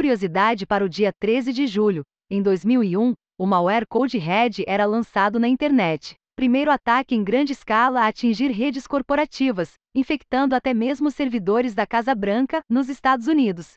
Curiosidade para o dia 13 de julho. Em 2001, o malware Code Red era lançado na internet. Primeiro ataque em grande escala a atingir redes corporativas, infectando até mesmo servidores da Casa Branca, nos Estados Unidos.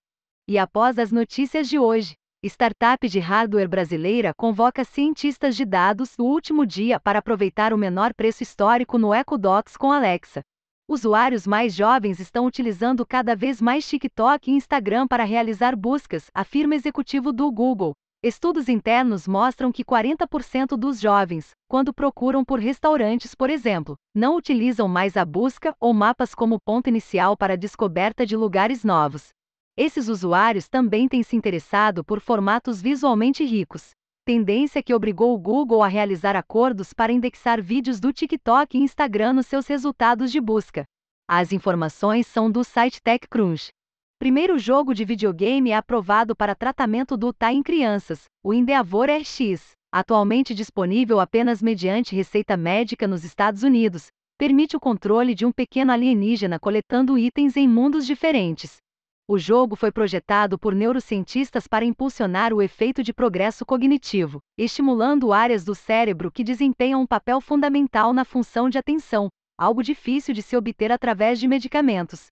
E após as notícias de hoje, startup de hardware brasileira convoca cientistas de dados no último dia para aproveitar o menor preço histórico no EcoDocs com Alexa. Usuários mais jovens estão utilizando cada vez mais TikTok e Instagram para realizar buscas, afirma executivo do Google. Estudos internos mostram que 40% dos jovens, quando procuram por restaurantes, por exemplo, não utilizam mais a busca ou mapas como ponto inicial para a descoberta de lugares novos. Esses usuários também têm se interessado por formatos visualmente ricos, tendência que obrigou o Google a realizar acordos para indexar vídeos do TikTok e Instagram nos seus resultados de busca. As informações são do site TechCrunch. Primeiro jogo de videogame é aprovado para tratamento do TA em crianças, o Endeavor RX, atualmente disponível apenas mediante receita médica nos Estados Unidos, permite o controle de um pequeno alienígena coletando itens em mundos diferentes. O jogo foi projetado por neurocientistas para impulsionar o efeito de progresso cognitivo, estimulando áreas do cérebro que desempenham um papel fundamental na função de atenção, algo difícil de se obter através de medicamentos.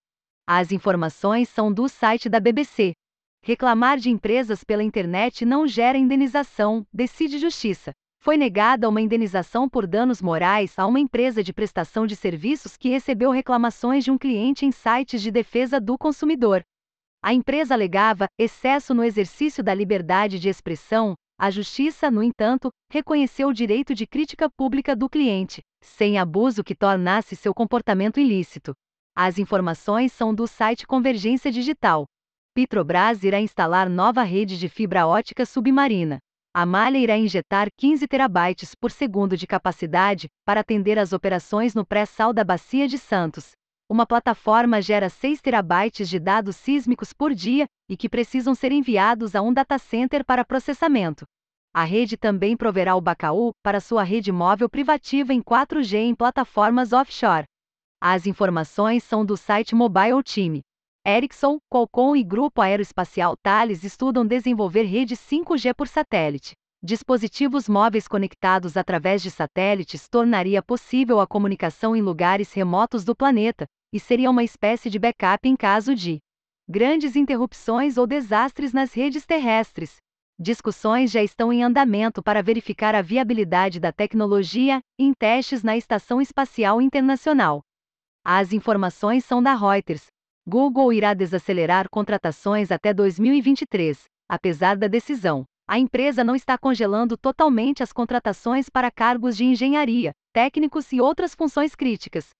As informações são do site da BBC. Reclamar de empresas pela internet não gera indenização, decide Justiça. Foi negada uma indenização por danos morais a uma empresa de prestação de serviços que recebeu reclamações de um cliente em sites de defesa do consumidor. A empresa alegava excesso no exercício da liberdade de expressão. A justiça, no entanto, reconheceu o direito de crítica pública do cliente, sem abuso que tornasse seu comportamento ilícito. As informações são do site Convergência Digital. Petrobras irá instalar nova rede de fibra ótica submarina. A malha irá injetar 15 terabytes por segundo de capacidade para atender às operações no pré-sal da Bacia de Santos, uma plataforma gera 6 terabytes de dados sísmicos por dia e que precisam ser enviados a um data center para processamento. A rede também proverá o Bacaú para sua rede móvel privativa em 4G em plataformas offshore. As informações são do site Mobile Team. Ericsson, Qualcomm e Grupo Aeroespacial Thales estudam desenvolver rede 5G por satélite. Dispositivos móveis conectados através de satélites tornaria possível a comunicação em lugares remotos do planeta, e seria uma espécie de backup em caso de grandes interrupções ou desastres nas redes terrestres. Discussões já estão em andamento para verificar a viabilidade da tecnologia em testes na Estação Espacial Internacional. As informações são da Reuters. Google irá desacelerar contratações até 2023. Apesar da decisão, a empresa não está congelando totalmente as contratações para cargos de engenharia, técnicos e outras funções críticas,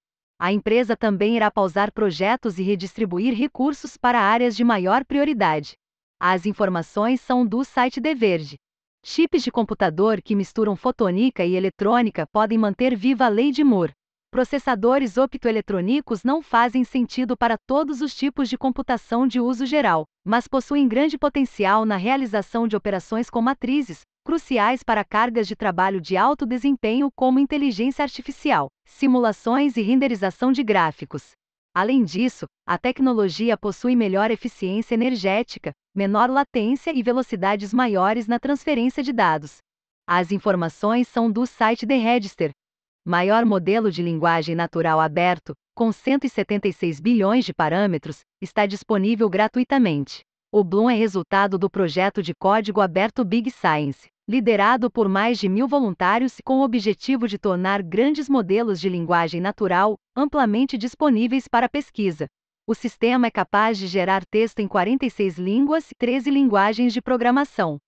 a empresa também irá pausar projetos e redistribuir recursos para áreas de maior prioridade. As informações são do site The Verge. Chips de computador que misturam fotônica e eletrônica podem manter viva a lei de Moore. Processadores optoeletrônicos não fazem sentido para todos os tipos de computação de uso geral, mas possuem grande potencial na realização de operações com matrizes, cruciais para cargas de trabalho de alto desempenho como inteligência artificial, simulações e renderização de gráficos. Além disso, a tecnologia possui melhor eficiência energética, menor latência e velocidades maiores na transferência de dados. As informações são do site The Register. Maior modelo de linguagem natural aberto, com 176 bilhões de parâmetros, está disponível gratuitamente. O Bloom é resultado do projeto de código aberto Big Science, liderado por mais de mil voluntários com o objetivo de tornar grandes modelos de linguagem natural amplamente disponíveis para pesquisa. O sistema é capaz de gerar texto em 46 línguas e 13 linguagens de programação.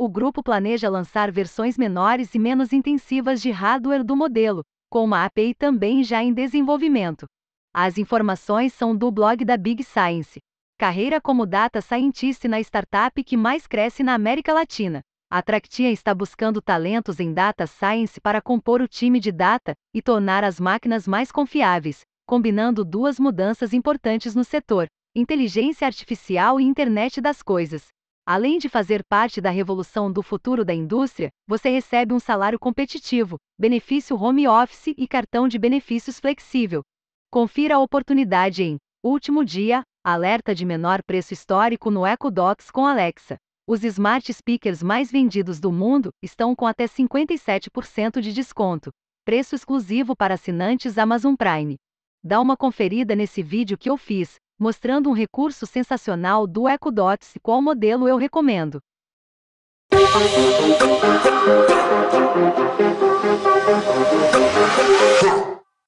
O grupo planeja lançar versões menores e menos intensivas de hardware do modelo, com uma API também já em desenvolvimento. As informações são do blog da Big Science. Carreira como data scientist na startup que mais cresce na América Latina. A Tractia está buscando talentos em data science para compor o time de data e tornar as máquinas mais confiáveis, combinando duas mudanças importantes no setor: inteligência artificial e internet das coisas. Além de fazer parte da revolução do futuro da indústria, você recebe um salário competitivo, benefício home office e cartão de benefícios flexível. Confira a oportunidade em último dia Alerta de menor preço histórico no Echo Dots com Alexa. Os smart speakers mais vendidos do mundo estão com até 57% de desconto. Preço exclusivo para assinantes Amazon Prime. Dá uma conferida nesse vídeo que eu fiz, mostrando um recurso sensacional do Echo Dots e qual modelo eu recomendo.